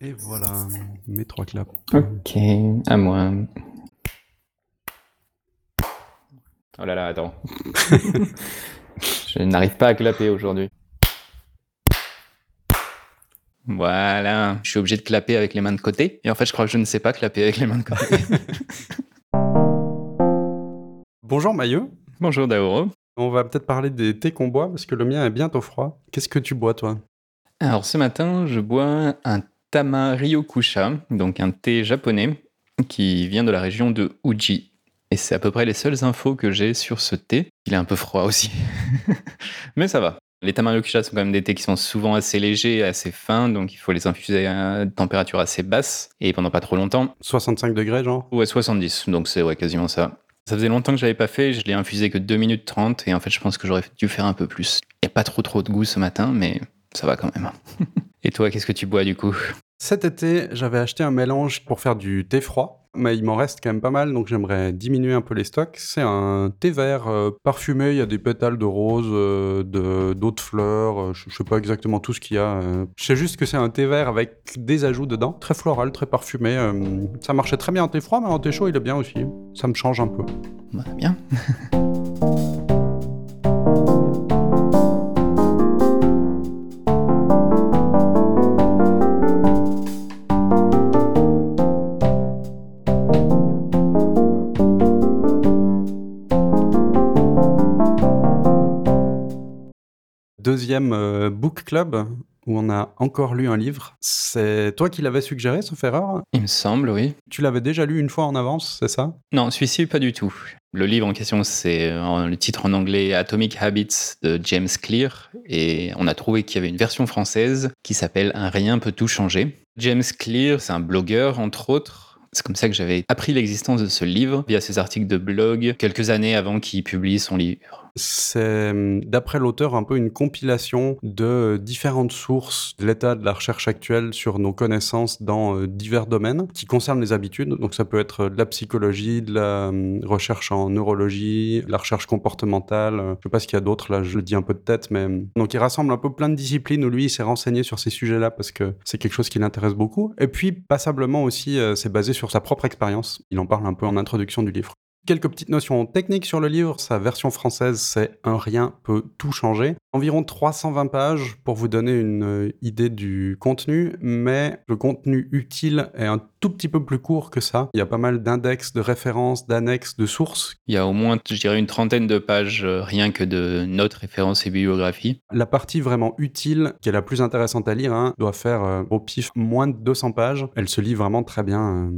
Et voilà, mes trois claps. Ok, à moi. Oh là là, attends. je n'arrive pas à clapper aujourd'hui. Voilà, je suis obligé de clapper avec les mains de côté. Et en fait, je crois que je ne sais pas clapper avec les mains de côté. Bonjour Maillot. Bonjour Daoro. On va peut-être parler des thés qu'on boit parce que le mien est bientôt froid. Qu'est-ce que tu bois toi? Alors ce matin, je bois un Tama Ryokusha, donc un thé japonais qui vient de la région de Uji. Et c'est à peu près les seules infos que j'ai sur ce thé. Il est un peu froid aussi. Mais ça va. Les Tama Ryokusha sont quand même des thés qui sont souvent assez légers, assez fins, donc il faut les infuser à température assez basse et pendant pas trop longtemps. 65 degrés genre? Ouais, 70, donc c'est ouais, quasiment ça. Ça faisait longtemps que je l'avais pas fait, je l'ai infusé que 2 minutes 30 et en fait je pense que j'aurais dû faire un peu plus. Il n'y a pas trop trop de goût ce matin, mais ça va quand même. Et toi, qu'est-ce que tu bois du coup? Cet été, j'avais acheté un mélange pour faire du thé froid, mais il m'en reste quand même pas mal, donc j'aimerais diminuer un peu les stocks. C'est un thé vert euh, parfumé, il y a des pétales de rose, euh, d'autres fleurs, euh, je, sais pas exactement tout ce qu'il y a. je sais juste que c'est un thé vert avec des ajouts dedans, très floral, très parfumé. ça marchait très bien en thé froid, mais en thé chaud, il est bien aussi. Ça me change un peu. Bah, bien. deuxième euh, book club où on a encore lu un livre. C'est toi qui l'avais suggéré, sauf erreur? Il me semble, oui. Tu l'avais déjà lu une fois en avance, c'est ça? Non, celui-ci, pas du tout. Le livre en question, c'est le titre en anglais Atomic Habits de James Clear, et on a trouvé qu'il y avait une version française qui s'appelle Un rien peut tout changer. James Clear, c'est un blogueur, entre autres. C'est comme ça que j'avais appris l'existence de ce livre via ses articles de blog quelques années avant qu'il publie son livre. C'est, hum, d'après l'auteur, un peu une compilation de différentes sources de l'état de la recherche actuelle sur nos connaissances dans euh, divers domaines qui concernent les habitudes. Donc ça peut être de la psychologie, de la hum, recherche en neurologie, la recherche comportementale. Euh, je sais pas ce qu'il y a d'autre, là je le dis un peu de tête, mais hum, donc il rassemble un peu plein de disciplines où lui il s'est renseigné sur ces sujets-là parce que c'est quelque chose qui l'intéresse beaucoup. Et puis passablement aussi, euh, c'est basé sur sa propre expérience. Il en parle un peu en introduction du livre. Quelques petites notions techniques sur le livre. Sa version française, c'est Un rien peut tout changer. Environ 320 pages pour vous donner une idée du contenu, mais le contenu utile est un tout petit peu plus court que ça. Il y a pas mal d'index, de références, d'annexes, de sources. Il y a au moins, je dirais, une trentaine de pages euh, rien que de notes, références et bibliographies. La partie vraiment utile, qui est la plus intéressante à lire, hein, doit faire euh, au pif moins de 200 pages. Elle se lit vraiment très bien.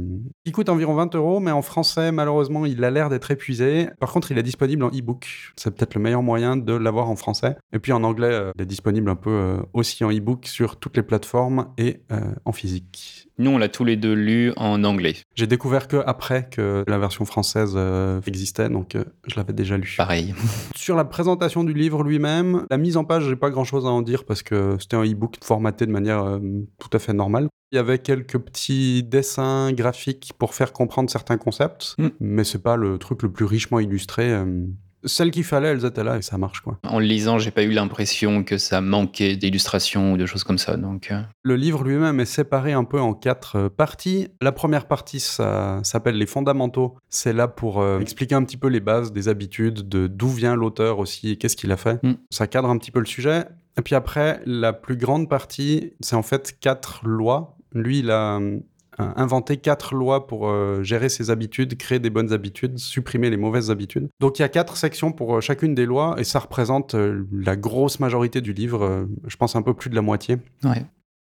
Il coûte environ 20 euros, mais en français, malheureusement, il a l'air d'être épuisé. Par contre, il est disponible en e-book. C'est peut-être le meilleur moyen de l'avoir en français. Et puis en anglais, euh, il est disponible un peu euh, aussi en e-book sur toutes les plateformes et euh, en physique. Nous, on l'a tous les deux lu en anglais. J'ai découvert que après que la version française existait, donc je l'avais déjà lu. Pareil. Sur la présentation du livre lui-même, la mise en page, j'ai pas grand-chose à en dire parce que c'était un e-book formaté de manière tout à fait normale. Il y avait quelques petits dessins graphiques pour faire comprendre certains concepts, mm. mais c'est pas le truc le plus richement illustré. Euh. Celles qu'il fallait, elles étaient là et ça marche quoi. En le lisant, j'ai pas eu l'impression que ça manquait d'illustrations ou de choses comme ça. Donc euh. le livre lui-même est séparé un peu en quatre euh, parties. La première partie, ça s'appelle les fondamentaux. C'est là pour expliquer un petit peu les bases des habitudes, de d'où vient l'auteur aussi, et qu'est-ce qu'il a fait. Mm. Ça cadre un petit peu le sujet. Et puis après, la plus grande partie, c'est en fait quatre lois lui, il a euh, inventé quatre lois pour euh, gérer ses habitudes, créer des bonnes habitudes, supprimer les mauvaises habitudes. Donc il y a quatre sections pour euh, chacune des lois et ça représente la grosse majorité du livre, je pense un peu plus de la moitié.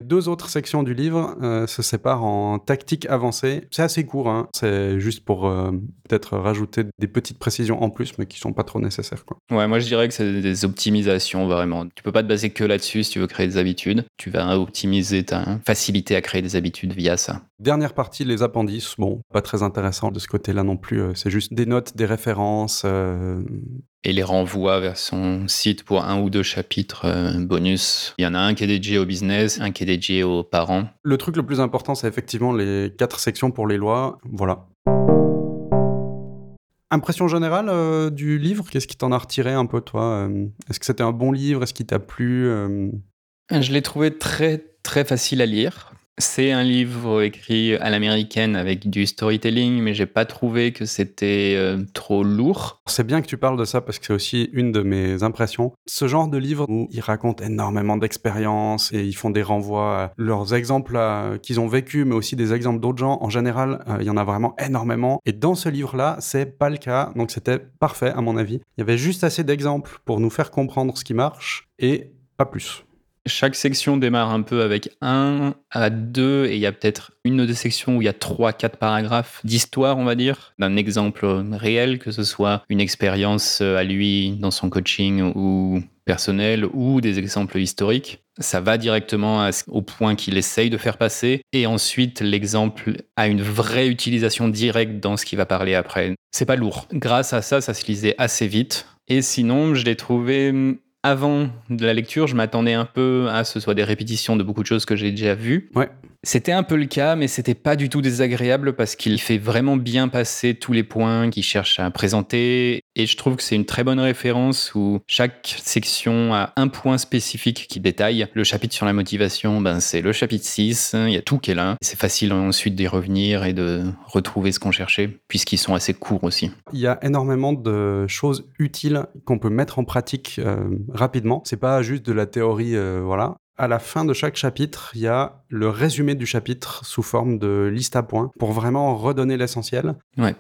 Deux autres sections du livre euh, se séparent en tactique avancée. C'est assez court, hein. c'est juste pour euh, peut-être rajouter des petites précisions en plus, mais qui sont pas trop nécessaires. Quoi. Ouais, moi je dirais que c'est des optimisations vraiment. Tu peux pas te baser que là-dessus si tu veux créer des habitudes. Tu vas optimiser ta facilité à créer des habitudes via ça. Dernière partie, les appendices. Bon, pas très intéressant de ce côté-là non plus. Euh, c'est juste des notes, des références et les renvoie vers son site pour un ou deux chapitres euh, bonus. Il y en a un qui est dédié au business, un qui est dédié aux parents. Le truc le plus important, c'est effectivement les quatre sections pour les lois. Voilà. Impression générale euh, du livre, qu'est-ce qui t'en a retiré un peu toi euh, Est-ce que c'était un bon livre? Est-ce qu'il t'a plu Je l'ai trouvé très très facile à lire. C'est un livre écrit à l'américaine avec du storytelling, mais j'ai pas trouvé que c'était euh, trop lourd. C'est bien que tu parles de ça parce que c'est aussi une de mes impressions. Ce genre de livre où ils racontent énormément d'expériences et ils font des renvois à leurs exemples qu'ils ont vécu, mais aussi des exemples d'autres gens. En général, euh, il y en a vraiment énormément. Et dans ce livre-là, c'est pas le cas. Donc c'était parfait à mon avis. Il y avait juste assez d'exemples pour nous faire comprendre ce qui marche et pas plus. Chaque section démarre un peu avec un à deux, et il y a peut-être une ou deux sections où il y a trois, quatre paragraphes d'histoire, on va dire, d'un exemple réel, que ce soit une expérience à lui dans son coaching ou personnel ou des exemples historiques. Ça va directement au point qu'il essaye de faire passer. Et ensuite, l'exemple a une vraie utilisation directe dans ce qu'il va parler après. C'est pas lourd. Grâce à ça, ça se lisait assez vite. Et sinon, je l'ai trouvé avant de la lecture, je m'attendais un peu à ce soit des répétitions de beaucoup de choses que j'ai déjà vues. Ouais. C'était un peu le cas, mais c'était pas du tout désagréable parce qu'il fait vraiment bien passer tous les points qu'il cherche à présenter. Et je trouve que c'est une très bonne référence où chaque section a un point spécifique qui détaille. Le chapitre sur la motivation, ben, c'est le chapitre 6. Il y a tout qui est là. C'est facile ensuite d'y revenir et de retrouver ce qu'on cherchait, puisqu'ils sont assez courts aussi. Il y a énormément de choses utiles qu'on peut mettre en pratique euh, rapidement. C'est pas juste de la théorie, euh, voilà à la fin de chaque chapitre, il y a le résumé du chapitre sous forme de liste à points pour vraiment redonner l'essentiel.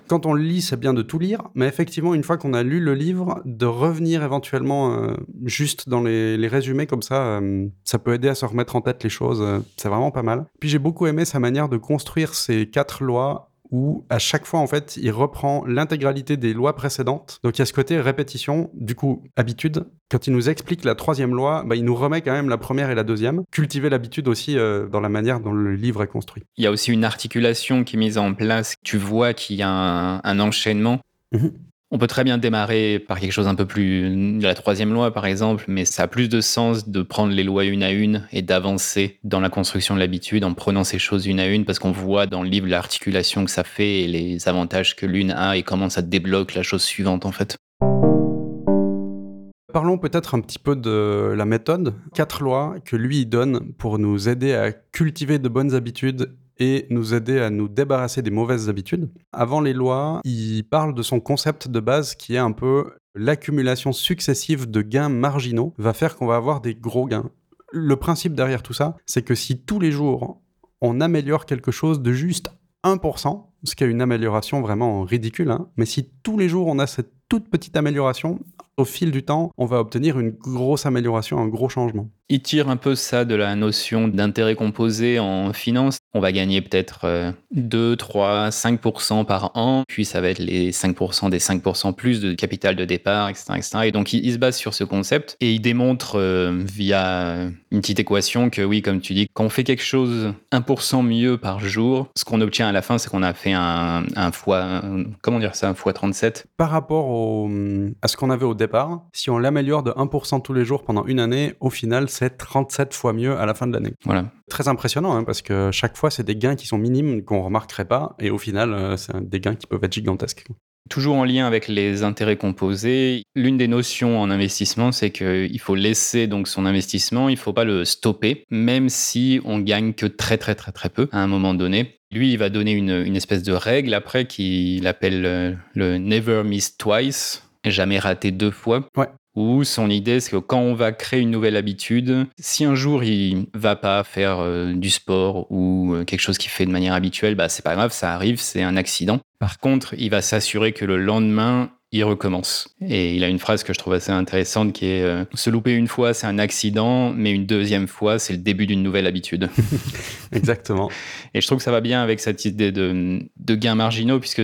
Quand on lit, c'est bien de tout lire, mais effectivement, une fois qu'on a lu le livre, de revenir éventuellement euh, juste dans les, résumés comme ça, euh, ça peut aider à se remettre en tête les choses. Euh, c'est vraiment pas mal. Puis j'ai beaucoup aimé sa manière de construire ces quatre lois où à chaque fois, en fait, il reprend l'intégralité des lois précédentes. Donc il y a ce côté répétition, du coup, habitude. Quand il nous explique la troisième loi, bah, il nous remet quand même la première et la deuxième. Cultiver l'habitude aussi euh, dans la manière dont le livre est construit. Il y a aussi une articulation qui est mise en place. Tu vois qu'il y a un, enchaînement. Mhm. On peut très bien démarrer par quelque chose un peu plus de la troisième loi, par exemple, mais ça a plus de sens de prendre les lois une à une et d'avancer dans la construction de l'habitude en prenant ces choses une à une, parce qu'on voit dans le livre l'articulation que ça fait et les avantages que l'une a et comment ça débloque la chose suivante, en fait. Parlons peut-être un petit peu de la méthode. Quatre lois que lui donne pour nous aider à cultiver de bonnes habitudes et nous aider à nous débarrasser des mauvaises habitudes. Avant les lois, il parle de son concept de base qui est un peu l'accumulation successive de gains marginaux va faire qu'on va avoir des gros gains. Le principe derrière tout ça, c'est que si tous les jours on améliore quelque chose de juste 1%, ce qui est une amélioration vraiment ridicule, hein, mais si tous les jours on a cette toute petite amélioration, au fil du temps, on va obtenir une grosse amélioration, un gros changement. Il tire un peu ça de la notion d'intérêt composé en finance. On va gagner peut-être 2, 3, 5% par an, puis ça va être les 5% des 5% plus de capital de départ, etc. etc. Et donc il, se base sur ce concept et il démontre euh, via une petite équation que oui, comme tu dis, quand on fait quelque chose 1% mieux par jour, ce qu'on obtient à la fin, c'est qu'on a fait un, fois, comment dire ça, un fois 37. Par rapport à ce qu'on avait au départ, si on l'améliore de 1% tous les jours pendant une année, au final, c'est 37 fois mieux à la fin de l'année. Voilà. Très impressionnant, hein, parce que chaque fois, c'est des gains qui sont minimes, qu'on remarquerait pas, et au final, euh, c'est des gains qui peuvent être gigantesques. Toujours en lien avec les intérêts composés, l'une des notions en investissement, c'est qu'il faut laisser donc son investissement, il ne faut pas le stopper, même si on gagne que très très très très peu à un moment donné. Lui, il va donner une, une espèce de règle après qu'il appelle euh, le never miss twice, jamais raté deux fois. Ouais. Où son idée, c'est que quand on va créer une nouvelle habitude, si un jour il va pas faire euh, du sport ou euh, quelque chose qu'il fait de manière habituelle, bah c'est pas grave, ça arrive, c'est un accident. Par contre, il va s'assurer que le lendemain, il recommence. Et il a une phrase que je trouve assez intéressante qui est euh, Se louper une fois, c'est un accident, mais une deuxième fois, c'est le début d'une nouvelle habitude. Exactement. Et je trouve que ça va bien avec cette idée de, de gains marginaux, puisque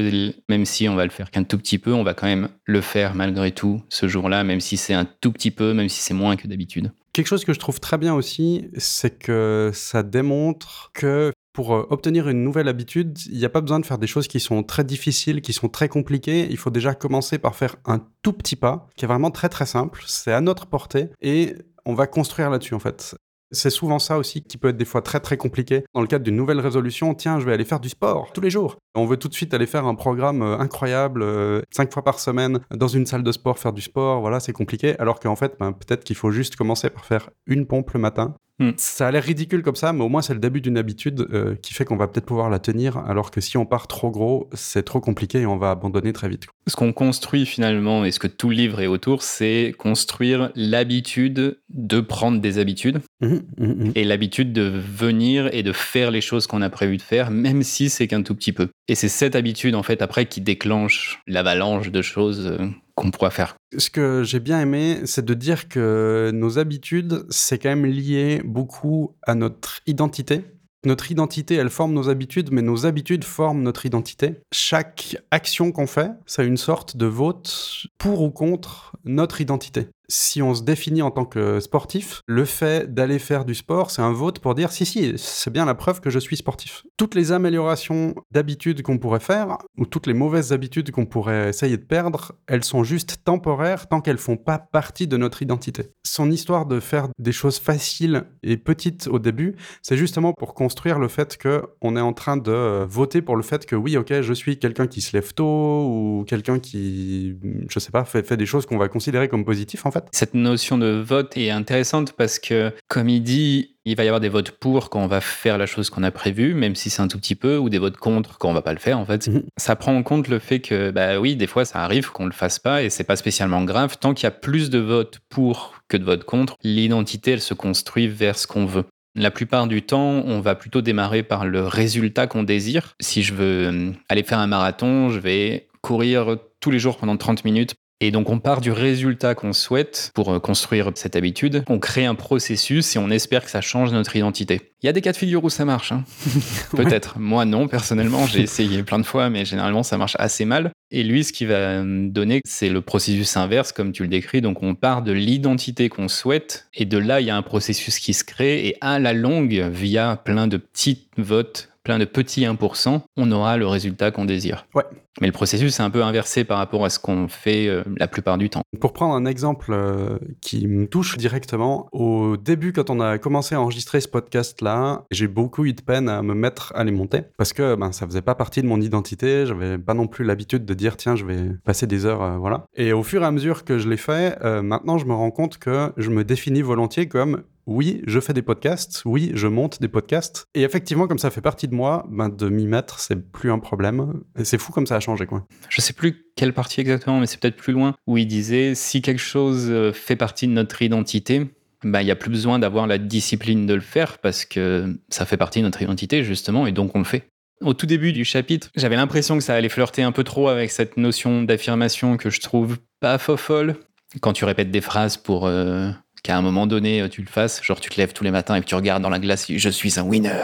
même si on va le faire qu'un tout petit peu, on va quand même le faire malgré tout ce jour-là, même si c'est un tout petit peu, même si c'est moins que d'habitude. Quelque chose que je trouve très bien aussi, c'est que ça démontre que pour euh, obtenir une nouvelle habitude, il n'y a pas besoin de faire des choses qui sont très difficiles, qui sont très compliquées. Il faut déjà commencer par faire un tout petit pas, qui est vraiment très très simple. C'est à notre portée et on va construire là-dessus en fait. C'est souvent ça aussi qui peut être des fois très très compliqué. Dans le cadre d'une nouvelle résolution, tiens, je vais aller faire du sport tous les jours. On veut tout de suite aller faire un programme euh, incroyable, euh, cinq fois par semaine, dans une salle de sport, faire du sport, voilà, c'est compliqué. Alors qu'en fait, ben, peut-être qu'il faut juste commencer par faire une pompe le matin, Hmm. Ça a l'air ridicule comme ça, mais au moins c'est le début d'une habitude euh, qui fait qu'on va peut-être pouvoir la tenir, alors que si on part trop gros, c'est trop compliqué et on va abandonner très vite. Ce qu'on construit finalement, et ce que tout le livre est autour, c'est construire l'habitude de prendre des habitudes Mhm, mhm, mhm. et l'habitude de venir et de faire les choses qu'on a prévu de faire, même si c'est qu'un tout petit peu. Et c'est cette habitude, en fait, après, qui déclenche l'avalanche de choses euh, qu'on pourra faire. Ce que j'ai bien aimé, c'est de dire que nos habitudes, c'est quand même lié beaucoup à notre identité. Notre identité, elle forme nos habitudes, mais nos habitudes forment notre identité. Chaque action qu'on fait, a une sorte de vote pour ou contre notre identité. Si on se définit en tant que sportif, le fait d'aller faire du sport, c'est un vote pour dire si, si, c'est bien la preuve que je suis sportif. Toutes les améliorations d'habitudes qu'on pourrait faire, ou toutes les mauvaises habitudes qu'on pourrait essayer de perdre, elles sont juste temporaires tant qu'elles font pas partie de notre identité. Son histoire de faire des choses faciles et petites au début, c'est justement pour construire le fait que on est en train de voter pour le fait que oui, ok, je suis quelqu'un qui se lève tôt ou quelqu'un qui, je sais pas, fait, des choses qu'on va considérer comme positives fait. Cette notion de vote est intéressante parce que, comme il dit, il va y avoir des votes pour quand on va faire la chose qu'on a prévue, même si c'est un tout petit peu, ou des votes contre quand on va pas le faire, en fait. Mhm. Ça prend en compte le fait que, bah oui, des fois, ça arrive qu'on le fasse pas et c'est pas spécialement grave. Tant qu'il y a plus de votes pour que de votes contre, l'identité, elle se construit vers ce qu'on veut. La plupart du temps, on va plutôt démarrer par le résultat qu'on désire. Si je veux euh, aller faire un marathon, je vais courir tous les jours pendant 30 minutes. Et donc on part du résultat qu'on souhaite pour euh, construire cette habitude. On crée un processus et on espère que ça change notre identité. Il y a des cas de figure où ça marche. hein. Peut-être. Moi non, personnellement, j'ai essayé plein de fois, mais généralement ça marche assez mal. Et lui, ce qu'il va donner, c'est le processus inverse, comme tu le décris. Donc on part de l'identité qu'on souhaite et de là, il y a un processus qui se crée et à la longue, via plein de petits votes, plein de petits 1%, on aura le résultat qu'on désire. Ouais. Mais le processus est un peu inversé par rapport à ce qu'on fait euh, la plupart du temps. Pour prendre un exemple euh, qui me touche directement, au début, quand on a commencé à enregistrer ce podcast-là, j'ai beaucoup eu de peine à me mettre à les monter parce que ben, ça faisait pas partie de mon identité. J'avais pas non plus l'habitude de dire tiens, je vais passer des heures, euh, voilà. Et au fur et à mesure que je l'ai fait, maintenant, je me rends compte que je me définis volontiers comme oui, je fais des podcasts, oui, je monte des podcasts. Et effectivement, comme ça fait partie de moi, ben, de m'y mettre, c'est plus un problème. C'est fou comme ça a changé, quoi. Je sais plus quelle partie exactement, mais c'est peut-être plus loin, où il disait si quelque chose euh, fait partie de notre identité, bah, il n'y a plus besoin d'avoir la discipline de le faire parce que ça fait partie de notre identité, justement, et donc on le fait. Au tout début du chapitre, j'avais l'impression que ça allait flirter un peu trop avec cette notion d'affirmation que je trouve pas fofolle. Quand tu répètes des phrases pour euh, qu'à un moment donné euh, tu le fasses, genre tu te lèves tous les matins et que tu regardes dans la glace, je suis un winner.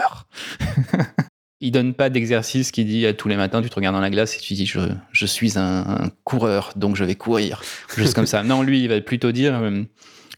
Il donne pas d'exercice qui dit tous les matins tu te regardes dans la glace et tu dis je, je suis un, coureur donc je vais courir. Juste comme ça. Non, lui il va plutôt dire euh,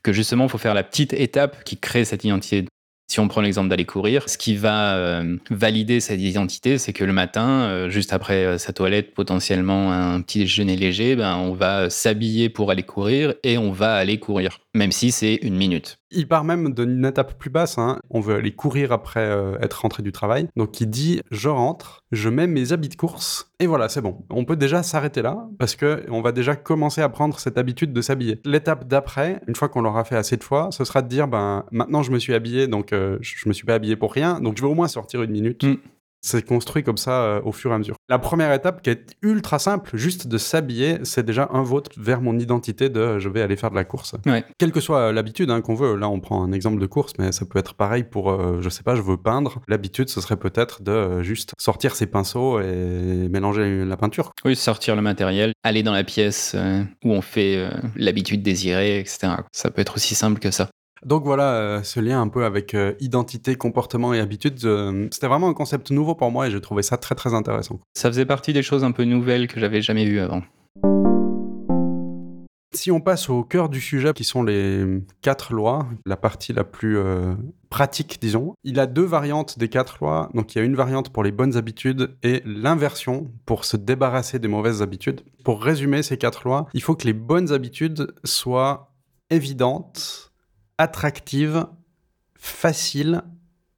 que justement il faut faire la petite étape qui crée cette identité. Si on prend l'exemple d'aller courir, ce qui va euh, valider cette identité, c'est que le matin, juste après sa toilette, potentiellement un petit déjeuner léger, ben, on va s'habiller pour aller courir et on va aller courir, même si c'est une minute. Il part même d'une étape plus basse. hein. On veut aller courir après euh, être rentré du travail. Donc il dit je rentre, je mets mes habits de course et voilà, c'est bon. On peut déjà s'arrêter là parce que on va déjà commencer à prendre cette habitude de s'habiller. L'étape d'après, une fois qu'on l'aura fait assez de fois, ce sera de dire ben maintenant je me suis habillé donc euh, je me suis pas habillé pour rien donc je vais au moins sortir une minute. Mm. C'est construit comme ça euh, au fur et à mesure. La première étape qui est ultra simple, juste de s'habiller, c'est déjà un vote vers mon identité de euh, je vais aller faire de la course. Ouais. Quelle que soit l'habitude hein, qu'on veut, là on prend un exemple de course, mais ça peut être pareil pour, euh, je sais pas, je veux peindre. L'habitude, ce serait peut-être de euh, juste sortir ses pinceaux et mélanger la peinture. Oui, sortir le matériel, aller dans la pièce euh, où on fait l'habitude désirée, etc. Ça peut être aussi simple que ça. Donc voilà, euh, ce lien un peu avec euh, identité, comportement et habitude, euh, c'était vraiment un concept nouveau pour moi et j'ai trouvé ça très très intéressant. Ça faisait partie des choses un peu nouvelles que j'avais jamais vues avant. Si on passe au cœur du sujet, qui sont les quatre lois, la partie la plus euh, pratique, disons, il a deux variantes des quatre lois. Donc il y a une variante pour les bonnes habitudes et l'inversion pour se débarrasser des mauvaises habitudes. Pour résumer ces quatre lois, il faut que les bonnes habitudes soient évidentes, attractives, faciles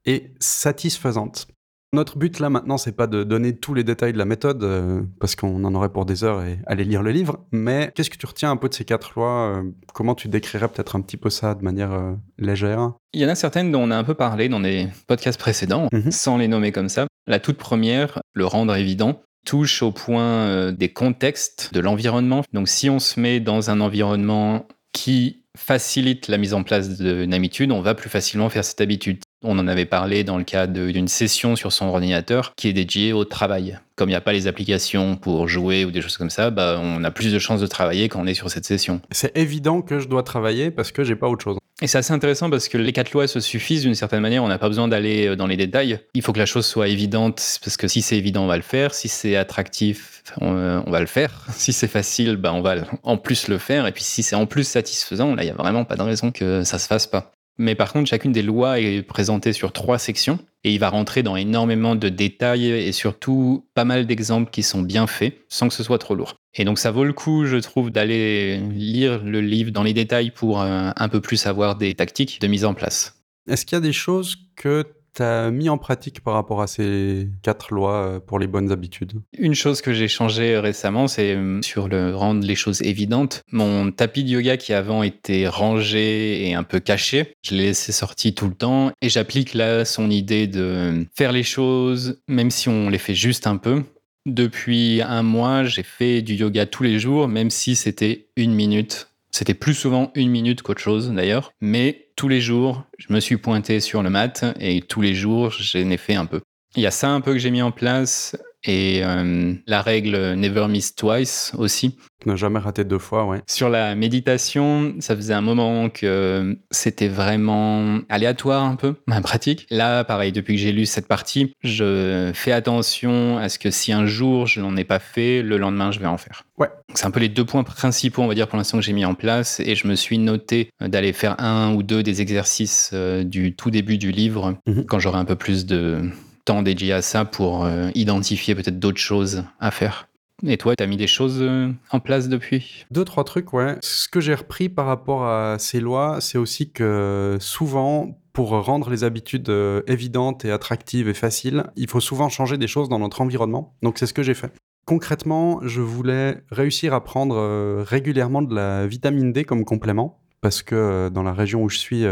et satisfaisantes. Notre but là maintenant, c'est pas de donner tous les détails de la méthode, euh, parce qu'on en aurait pour des heures et aller lire le livre, mais qu'est-ce que tu retiens un peu de ces quatre lois euh, Comment tu décrirais peut-être un petit peu ça de manière euh, légère? Il y en a certaines dont on a un peu parlé dans des podcasts précédents, Mhm. sans les nommer comme ça. La toute première, le rendre évident, touche au point des contextes de l'environnement. Donc si on se met dans un environnement qui facilite la mise en place d'une habitude, on va plus facilement faire cette habitude. On en avait parlé dans le cas d'une session sur son ordinateur qui est dédiée au travail. Comme il n'y a pas les applications pour jouer ou des choses comme ça, bah, on a plus de chances de travailler quand on est sur cette session. C'est évident que je dois travailler parce que j'ai pas autre chose. Et c'est assez intéressant parce que les quatre lois se suffisent d'une certaine manière. On n'a pas besoin d'aller euh, dans les détails. Il faut que la chose soit évidente parce que si c'est évident, on va le faire. Si c'est attractif, on, euh, on va le faire. Si c'est facile, bah, on va en plus le faire. Et puis si c'est en plus satisfaisant, là, il n'y a vraiment pas de raison que ça se fasse pas. Mais par contre, chacune des lois est présentée sur trois sections et il va rentrer dans énormément de détails et surtout pas mal d'exemples qui sont bien faits sans que ce soit trop lourd. Et donc ça vaut le coup, je trouve, d'aller lire le livre dans les détails pour euh, un peu plus avoir des tactiques de mise en place. Est-ce qu'il y a des choses que as mis en pratique par rapport à ces quatre lois euh, pour les bonnes habitudes? Une chose que j'ai changé récemment, c'est euh, sur le rendre les choses évidentes. Mon tapis de yoga qui avant était rangé et un peu caché, je l'ai laissé sorti tout le temps et j'applique là son idée de faire les choses même si on les fait juste un peu. Depuis un mois, j'ai fait du yoga tous les jours, même si c'était une minute. C'était plus souvent une minute qu'autre chose d'ailleurs, mais tous les jours, je me suis pointé sur le mat et tous les jours, j'en ai fait un peu. Il y a ça un peu que j'ai mis en place et euh, la règle Never Miss Twice aussi. Ne jamais rater deux fois, ouais. Sur la méditation, ça faisait un moment que c'était vraiment aléatoire un peu, ma pratique. Là, pareil, depuis que j'ai lu cette partie, je fais attention à ce que si un jour je n'en ai pas fait, le lendemain je vais en faire. Ouais. C'est un peu les deux points principaux, on va dire, pour l'instant que j'ai mis en place. Et je me suis noté d'aller faire un ou deux des exercices euh, du tout début du livre Mhm. quand j'aurai un peu plus de temps dédié à ça pour euh, identifier peut-être d'autres choses à faire. Et toi, t'as mis des choses euh, en place depuis? Deux, trois trucs, ouais. Ce que j'ai repris par rapport à ces lois, c'est aussi que souvent, pour rendre les habitudes euh, évidentes et attractives et faciles, il faut souvent changer des choses dans notre environnement. Donc c'est ce que j'ai fait. Concrètement, je voulais réussir à prendre régulièrement de la vitamine D comme complément. Parce que dans la région où je suis,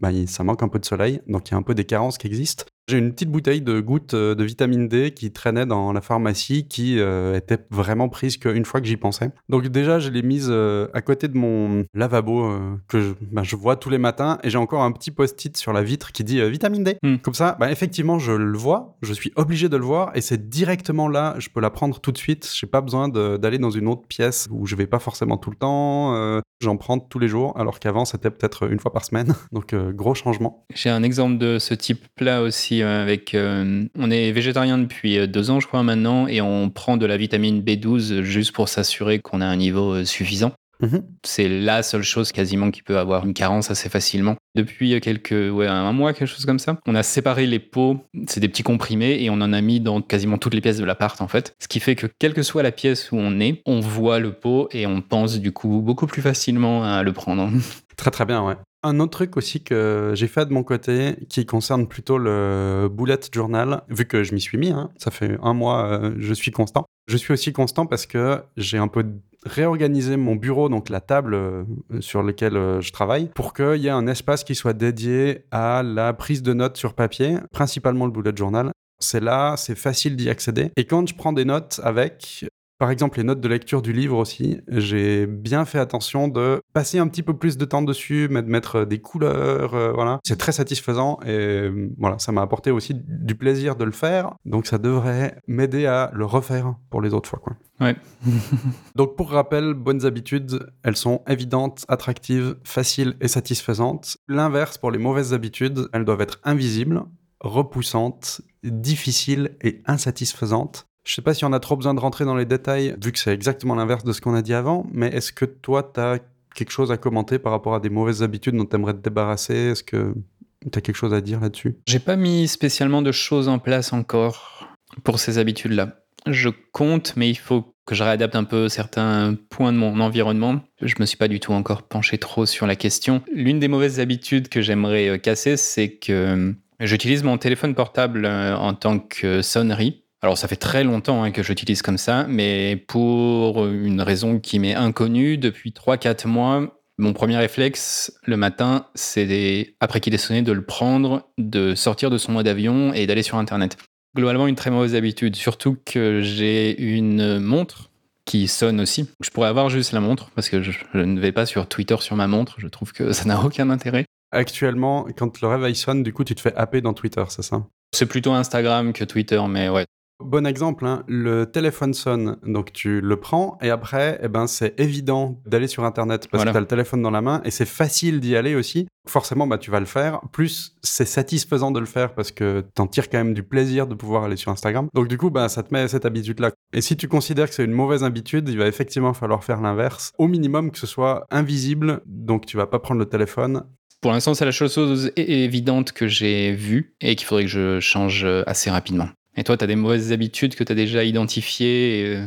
bah, ça manque un peu de soleil, donc il y a un peu des carences qui existent. J'ai une petite bouteille de gouttes euh, de vitamine D qui traînait dans la pharmacie, qui euh, était vraiment prise qu'une fois que j'y pensais. Donc déjà, je l'ai mise euh, à côté de mon lavabo euh, que je, bah, je vois tous les matins, et j'ai encore un petit post-it sur la vitre qui dit vitamine D. Hmm. Comme ça, bah, effectivement, je le vois, je suis obligé de le voir, et c'est directement là, je peux la prendre tout de suite. J'ai pas besoin d'aller dans une autre pièce où je vais pas forcément tout le temps. J'en prends tous les jours, alors qu'avant c'était peut-être une fois par semaine. Donc gros changement. J'ai un exemple de ce type-là aussi euh, avec. euh, on est végétarien depuis euh, deux ans, je crois maintenant, et on prend de la vitamine B12 juste pour s'assurer qu'on a un niveau suffisant. Mhm. C'est la seule chose quasiment qui peut avoir une carence assez facilement. Depuis quelques, ouais, un mois, quelque chose comme ça, on a séparé les pots. C'est des petits comprimés et on en a mis dans quasiment toutes les pièces de l'appart en fait. Ce qui fait que quelle que soit la pièce où on est, on voit le pot et on pense du coup beaucoup plus facilement à le prendre. Très très bien, ouais. Un autre truc aussi que j'ai fait de mon côté, qui concerne plutôt le bullet journal, vu que je m'y suis mis, hein, ça fait un mois, euh, je suis constant. Je suis aussi constant parce que j'ai un peu réorganisé mon bureau, donc la table euh, sur laquelle euh, je travaille, pour qu'il y ait un espace qui soit dédié à la prise de notes sur papier, principalement le bullet journal. C'est là, c'est facile d'y accéder. Et quand je prends des notes avec, par exemple, les notes de lecture du livre aussi, j'ai bien fait attention de passer un petit peu plus de temps dessus, mais de mettre des couleurs, euh, voilà. C'est très satisfaisant et euh, voilà, ça m'a apporté aussi du plaisir de le faire. Donc ça devrait m'aider à le refaire pour les autres fois, quoi. Ouais. Donc pour rappel, bonnes habitudes, elles sont évidentes, attractives, faciles et satisfaisantes. L'inverse pour les mauvaises habitudes, elles doivent être invisibles, repoussantes, difficiles et insatisfaisantes. Je sais pas si on a trop besoin de rentrer dans les détails, vu que c'est exactement l'inverse de ce qu'on a dit avant, mais est-ce que toi, tu as quelque chose à commenter par rapport à des mauvaises habitudes dont tu aimerais te débarrasser? Est-ce que tu as quelque chose à dire là-dessus? J'ai pas mis spécialement de choses en place encore pour ces habitudes-là. Je compte, mais il faut que je réadapte un peu certains points de mon environnement. Je me suis pas du tout encore penché trop sur la question. L'une des mauvaises habitudes que j'aimerais euh, casser, c'est que J'utilise mon téléphone portable euh, en tant que sonnerie. Alors ça fait très longtemps hein, que j'utilise comme ça, mais pour une raison qui m'est inconnue, depuis 3-4 mois, mon premier réflexe le matin, c'est après qu'il ait sonné de le prendre, de sortir de son mode avion et d'aller sur Internet. Globalement, une très mauvaise habitude, surtout que j'ai une montre qui sonne aussi. Je pourrais avoir juste la montre parce que je, ne vais pas sur Twitter sur ma montre. Je trouve que ça n'a aucun intérêt. Actuellement, quand le réveil sonne, du coup, tu te fais happer dans Twitter, c'est ça? C'est plutôt Instagram que Twitter, mais ouais. Bon exemple, hein, le téléphone sonne, donc tu le prends et après, eh ben, c'est évident d'aller sur Internet parce que tu as le téléphone dans la main et c'est facile d'y aller aussi. Forcément, bah, tu vas le faire. Plus, c'est satisfaisant de le faire parce que tu en tires quand même du plaisir de pouvoir aller sur Instagram. Donc du coup, bah, ça te met cette habitude-là. Et si tu considères que c'est une mauvaise habitude, il va effectivement falloir faire l'inverse. Au minimum que ce soit invisible, donc tu vas pas prendre le téléphone pour l'instant, c'est la chose évidente que j'ai vue et qu'il faudrait que je change assez rapidement. Et toi, tu as des mauvaises habitudes que tu as déjà identifiées et... Euh,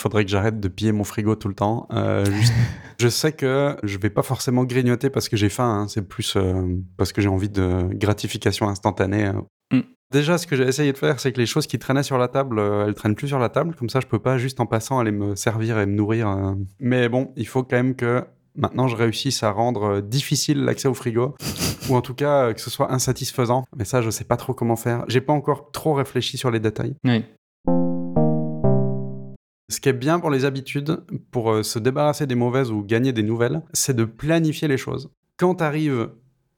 Faudrait que j'arrête de piller mon frigo tout le temps. Euh, je sais que je vais pas forcément grignoter parce que j'ai faim, hein. c'est plus euh, parce que j'ai envie de gratification instantanée. Mm. Déjà, ce que j'ai essayé de faire, c'est que les choses qui traînaient sur la table, elles traînent plus sur la table. Comme ça, je peux pas juste en passant aller me servir et me nourrir. Mais bon, il faut quand même que maintenant je réussisse à rendre euh, difficile l'accès au frigo, ou en tout cas euh, que ce soit insatisfaisant. Mais ça, je sais pas trop comment faire. J'ai pas encore trop réfléchi sur les détails. Oui. Ce qui est bien pour les habitudes, pour euh, se débarrasser des mauvaises ou gagner des nouvelles, c'est de planifier les choses. Quand arrive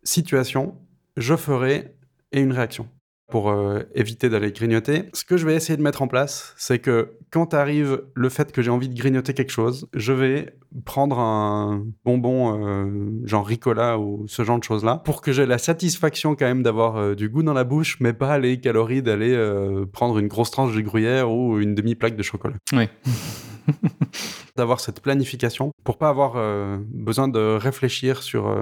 situation, je ferai et une réaction pour euh, éviter d'aller grignoter. Ce que je vais essayer de mettre en place, c'est que quand arrive le fait que j'ai envie de grignoter quelque chose, je vais prendre un bonbon euh, genre Ricola ou ce genre de choses-là pour que j'ai la satisfaction quand même d'avoir euh, du goût dans la bouche, mais pas les calories d'aller prendre une grosse tranche de gruyère ou une demi-plaque de chocolat. Oui. d'avoir cette planification pour pas avoir besoin de réfléchir sur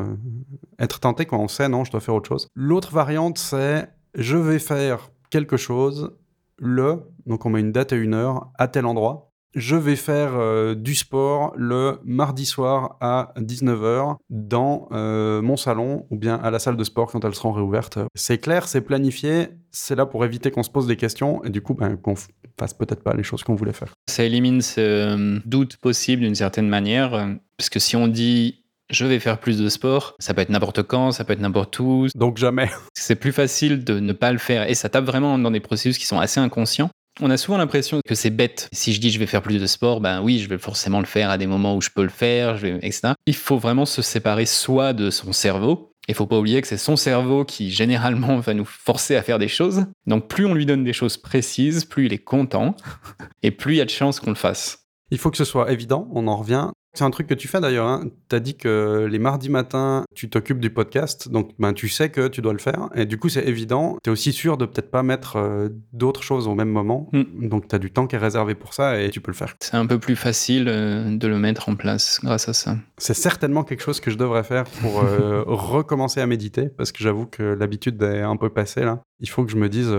être tenté quand on sait non je dois faire autre chose. L'autre variante c'est je vais faire quelque chose le, donc on met une date et une heure, à tel endroit. Je vais faire euh, du sport le mardi soir à 19h dans euh, mon salon ou bien à la salle de sport quand elles seront réouvertes. C'est clair, c'est planifié, c'est là pour éviter qu'on se pose des questions et du coup ben, qu'on fasse peut-être pas les choses qu'on voulait faire. Ça élimine ce euh, doute possible d'une certaine manière, parce que si on dit je vais faire plus de sport. Ça peut être n'importe quand, ça peut être n'importe où. Donc jamais. C'est plus facile de ne pas le faire et ça tape vraiment dans des processus qui sont assez inconscients. On a souvent l'impression que c'est bête. Si je dis je vais faire plus de sport, ben oui, je vais forcément le faire à des moments où je peux le faire, je vais, etc. Il faut vraiment se séparer soit de son cerveau. Il faut pas oublier que c'est son cerveau qui généralement va nous forcer à faire des choses. Donc plus on lui donne des choses précises, plus il est content et plus il y a de chances qu'on le fasse. Il faut que ce soit évident, on en revient. C'est un truc que tu fais d'ailleurs. Hein. Tu as dit que les mardis matins, tu t'occupes du podcast, donc ben, tu sais que tu dois le faire. Et du coup, c'est évident. Tu es aussi sûr de peut-être pas mettre euh, d'autres choses au même moment. Mm. Donc, tu as du temps qui est réservé pour ça et tu peux le faire. C'est un peu plus facile euh, de le mettre en place grâce à ça. C'est certainement quelque chose que je devrais faire pour euh, recommencer à méditer, parce que j'avoue que l'habitude est un peu passée là. Il faut que je me dise,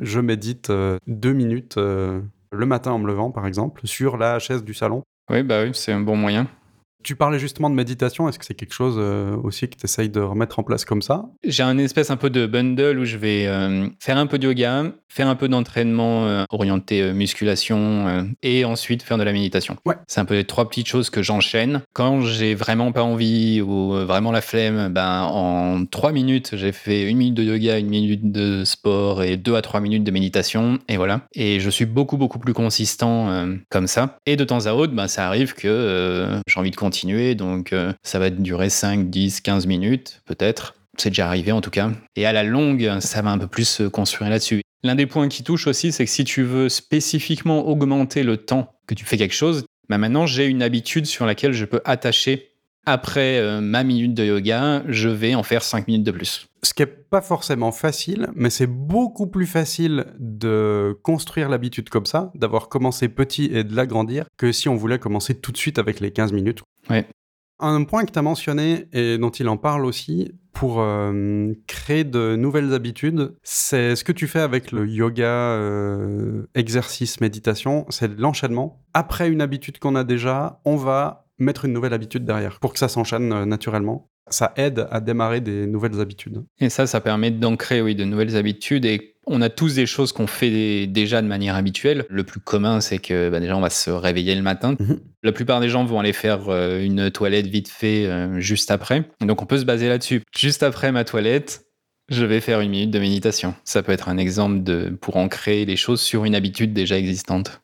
je médite deux minutes le matin en me levant, par exemple, sur la chaise du salon. Oui, bah oui, c'est un bon moyen. Tu parlais justement de méditation. Est-ce que c'est quelque chose euh, aussi que tu essayes de remettre en place comme ça? J'ai un espèce un peu de bundle où je vais euh, faire un peu de yoga, faire un peu d'entraînement euh, orienté musculation et ensuite faire de la méditation. Ouais. C'est un peu les trois petites choses que j'enchaîne. Quand j'ai vraiment pas envie ou vraiment la flemme, ben, en trois minutes, j'ai fait une minute de yoga, une minute de sport et deux à trois minutes de méditation. Et voilà. Et je suis beaucoup, beaucoup plus consistant comme ça. Et de temps à autre, ben, ça arrive que j'ai envie de continuer donc euh, ça va durer 5, 10, 15 minutes peut-être. C'est déjà arrivé en tout cas. Et à la longue, ça va un peu plus se construire là-dessus. L'un des points qui touche aussi, c'est que si tu veux spécifiquement augmenter le temps que tu fais quelque chose, bah maintenant j'ai une habitude sur laquelle je peux attacher après euh, ma minute de yoga, je vais en faire 5 minutes de plus. Ce qui n'est pas forcément facile, mais c'est beaucoup plus facile de construire l'habitude comme ça, d'avoir commencé petit et de l'agrandir, que si on voulait commencer tout de suite avec les 15 minutes. Un point que tu as mentionné et dont il en parle aussi pour euh, créer de nouvelles habitudes, c'est ce que tu fais avec le yoga, euh, exercice, méditation, c'est l'enchaînement. Après une habitude qu'on a déjà, on va mettre une nouvelle habitude derrière pour que ça s'enchaîne euh, naturellement. Ça aide à démarrer des nouvelles habitudes. Et ça, ça permet d'ancrer oui, de nouvelles habitudes et on a tous des choses qu'on fait déjà de manière habituelle. Le plus commun, c'est que bah, déjà, on va se réveiller le matin. Mhm. La plupart des gens vont aller faire euh, une toilette vite fait euh, juste après. donc, on peut se baser là-dessus. Juste après ma toilette, je vais faire une minute de méditation. Ça peut être un exemple de, pour ancrer les choses sur une habitude déjà existante.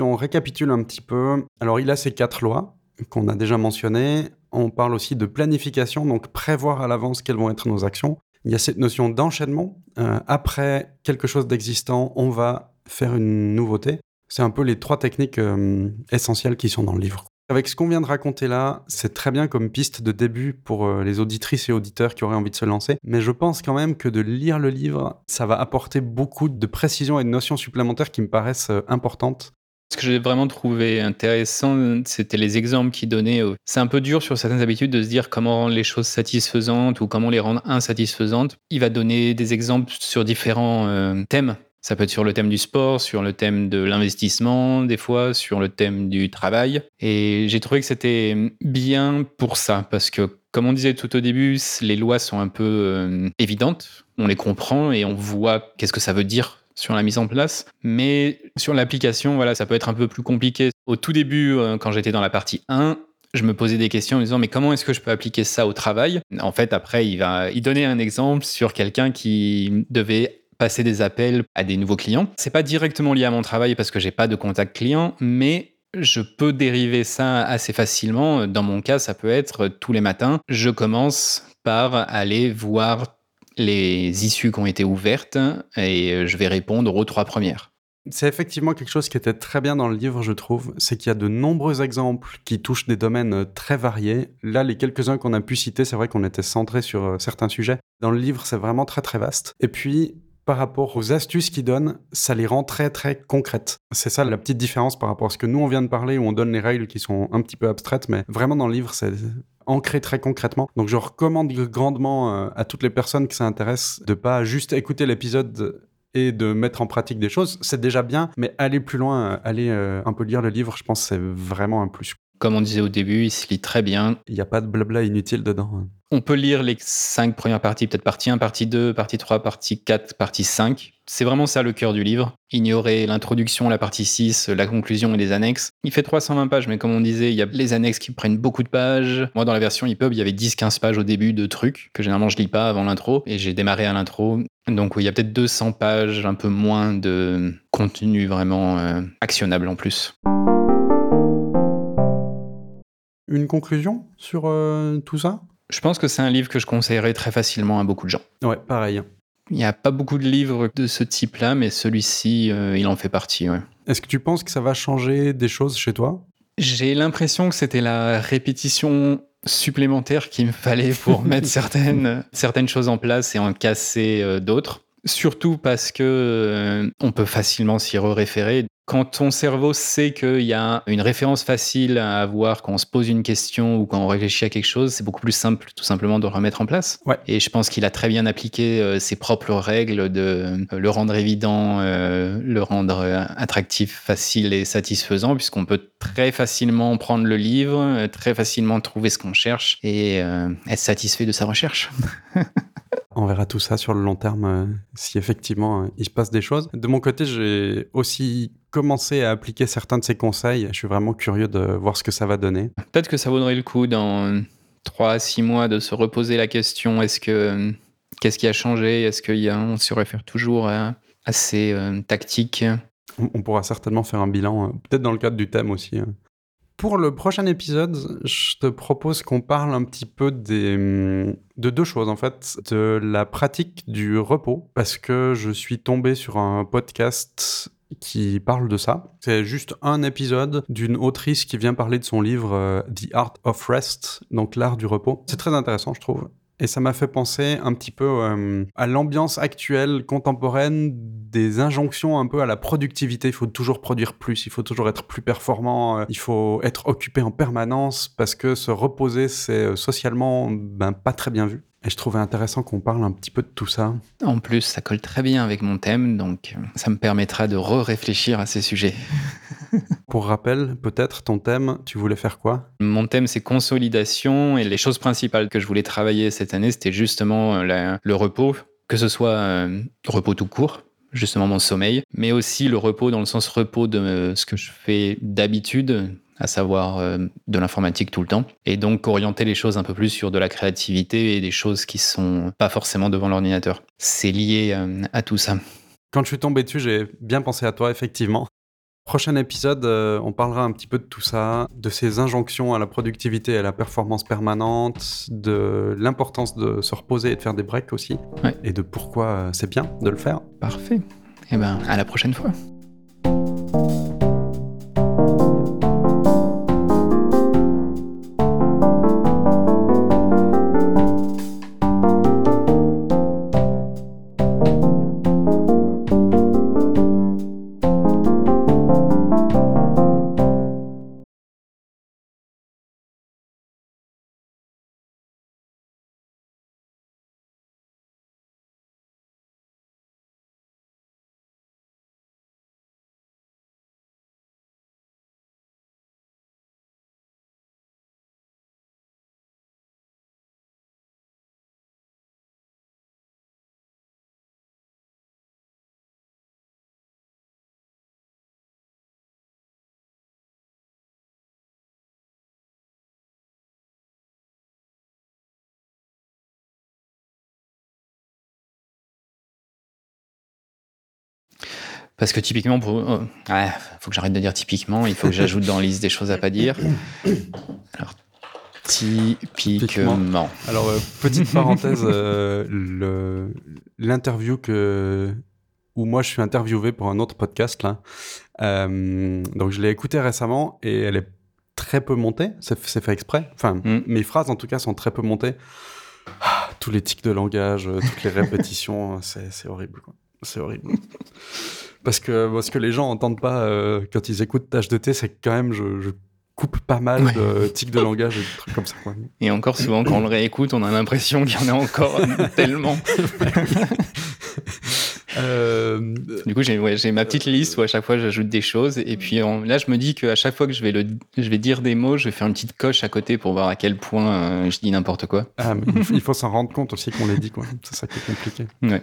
Si on récapitule un petit peu, alors il a ces quatre lois qu'on a déjà mentionnées. On parle aussi de planification, donc prévoir à l'avance quelles vont être nos actions. Il y a cette notion d'enchaînement. Euh, après quelque chose d'existant, on va faire une nouveauté. C'est un peu les trois techniques euh, essentielles qui sont dans le livre. Avec ce qu'on vient de raconter là, c'est très bien comme piste de début pour euh, les auditrices et auditeurs qui auraient envie de se lancer. Mais je pense quand même que de lire le livre, ça va apporter beaucoup de précisions et de notions supplémentaires qui me paraissent importantes ce que j'ai vraiment trouvé intéressant, c'était les exemples qu'il donnait. C'est un peu dur sur certaines habitudes de se dire comment rendre les choses satisfaisantes ou comment les rendre insatisfaisantes. Il va donner des exemples sur différents euh, thèmes. Ça peut être sur le thème du sport, sur le thème de l'investissement, des fois, sur le thème du travail. Et j'ai trouvé que c'était bien pour ça, parce que, comme on disait tout au début, les lois sont un peu euh, évidentes. On les comprend et on voit qu'est-ce que ça veut dire sur la mise en place. Mais sur l'application, voilà, ça peut être un peu plus compliqué. Au tout début, euh, quand j'étais dans la partie 1, je me posais des questions en me disant mais comment est-ce que je peux appliquer ça au travail? En fait, après, il va il donnait un exemple sur quelqu'un qui devait passer des appels à des nouveaux clients. C'est pas directement lié à mon travail parce que j'ai pas de contact client, mais je peux dériver ça assez facilement. Dans mon cas, ça peut être tous les matins, je commence par aller voir les issues qui ont été ouvertes et euh, je vais répondre aux trois premières. C'est effectivement quelque chose qui était très bien dans le livre, je trouve. C'est qu'il y a de nombreux exemples qui touchent des domaines euh, très variés. Là, les quelques-uns qu'on a pu citer, c'est vrai qu'on était centré sur euh, certains sujets. Dans le livre, c'est vraiment très très vaste. Et puis, par rapport aux astuces qu'il donne, ça les rend très très concrètes. C'est ça la petite différence par rapport à ce que nous on vient de parler où on donne les règles qui sont un petit peu abstraites, mais vraiment dans le livre c'est ancré très concrètement. Donc je recommande grandement euh, à toutes les personnes qui s'intéressent de pas juste écouter l'épisode et de mettre en pratique des choses, c'est déjà bien, mais aller plus loin, euh, aller euh, un peu lire le livre, je pense c'est vraiment un plus. Comme on disait au début, il se lit très bien. Il n'y a pas de blabla inutile dedans. Hein. On peut lire les cinq premières parties, peut-être partie 1, partie 2, partie 3, partie 4, partie 5. C'est vraiment ça le cœur du livre. Ignorer l'introduction, la partie 6, la conclusion et les annexes. Il fait 320 pages, mais comme on disait, il y a les annexes qui prennent beaucoup de pages. Moi, dans la version EPUB, il y avait 10-15 pages au début de trucs que généralement je lis pas avant l'intro, et j'ai démarré à l'intro. Donc il y a peut-être 200 pages, un peu moins de contenu vraiment euh, actionnable en plus. Une conclusion sur euh, tout ça? Je pense que c'est un livre que je conseillerais très facilement à beaucoup de gens. Ouais, pareil. Il n'y a pas beaucoup de livres de ce type-là, mais celui-ci, euh, il en fait partie. Est-ce que tu penses que ça va changer des choses chez toi? J'ai l'impression que c'était la répétition supplémentaire qu'il me fallait pour mettre certaines, certaines choses en place et en casser euh, d'autres. Surtout parce que on peut facilement s'y référer quand ton cerveau sait qu'il y a une référence facile à avoir quand on se pose une question ou quand on réfléchit à quelque chose, c'est beaucoup plus simple tout simplement de le remettre en place. Et je pense qu'il a très bien appliqué euh, ses propres règles de euh, le rendre évident, euh, le rendre attractif, facile et satisfaisant, puisqu'on peut très facilement prendre le livre, très facilement trouver ce qu'on cherche et être satisfait de sa recherche. On verra tout ça sur le long terme si effectivement il se passe des choses. De mon côté, j'ai aussi commencer à appliquer certains de ces conseils. Je suis vraiment curieux de voir ce que ça va donner. Peut-être que ça vaudrait le coup dans 3 à 6 mois de se reposer la question est-ce que qu'est-ce qui a changé? Est-ce qu'on se réfère toujours à, ces euh, tactiques on, pourra certainement faire un bilan, euh, peut-être dans le cadre du thème aussi. Pour le prochain épisode, je te propose qu'on parle un petit peu de deux choses en fait. De la pratique du repos, parce que je suis tombé sur un podcast qui parle de ça. C'est juste un épisode d'une autrice qui vient parler de son livre euh, The Art of Rest, donc l'art du repos. C'est très intéressant, je trouve. Et ça m'a fait penser un petit peu euh, à l'ambiance actuelle, contemporaine, des injonctions un peu à la productivité. Il faut toujours produire plus, il faut toujours être plus performant, euh, il faut être occupé en permanence parce que se reposer, c'est socialement ben, pas très bien vu. Et je trouvais intéressant qu'on parle un petit peu de tout ça. En plus, ça colle très bien avec mon thème, donc ça me permettra de re-réfléchir à ces sujets. Pour rappel, peut-être ton thème, tu voulais faire quoi? Mon thème, c'est consolidation et les choses principales que je voulais travailler cette année, c'était justement euh, le repos, que ce soit euh, repos tout court, justement mon sommeil, mais aussi le repos dans le sens repos de ce que je fais d'habitude, à savoir euh, de l'informatique tout le temps, et donc orienter les choses un peu plus sur de la créativité et des choses qui sont pas forcément devant l'ordinateur. C'est lié euh, à tout ça. Quand je suis tombé dessus, j'ai bien pensé à toi, effectivement. Prochain épisode, euh, on parlera un petit peu de tout ça, de ces injonctions à la productivité et à la performance permanente, de l'importance de se reposer et de faire des breaks aussi, et de pourquoi c'est bien de le faire. Parfait. Et eh ben, à la prochaine fois. Parce que typiquement, pour... Oh, faut que j'arrête de dire typiquement, il faut que j'ajoute dans la liste des choses à pas dire. Alors, typiquement. Alors, euh, petite parenthèse, euh, l'interview que où moi je suis interviewé pour un autre podcast là. Euh, donc je l'ai écouté récemment et elle est très peu montée. C'est fait exprès. Enfin, mm. mes phrases en tout cas sont très peu montées. Ah, tous les tics de langage, toutes les répétitions, c'est horrible. C'est horrible. Parce que ce que les gens n'entendent pas euh, quand ils écoutent Tâche de thé, c'est que quand même, je, coupe pas mal de tics de langage et des trucs comme ça. Et encore souvent, quand on le réécoute, on a l'impression qu'il y en a encore tellement. Euh, du coup, j'ai ma petite liste où à chaque fois j'ajoute des choses. Et puis là, je me dis qu'à chaque fois que je vais, le, je vais dire des mots, je vais faire une petite coche à côté pour voir à quel point euh, je dis n'importe quoi. Ah, il faut s'en rendre compte aussi qu'on les dit, quoi. C'est ça qui est compliqué. Ouais.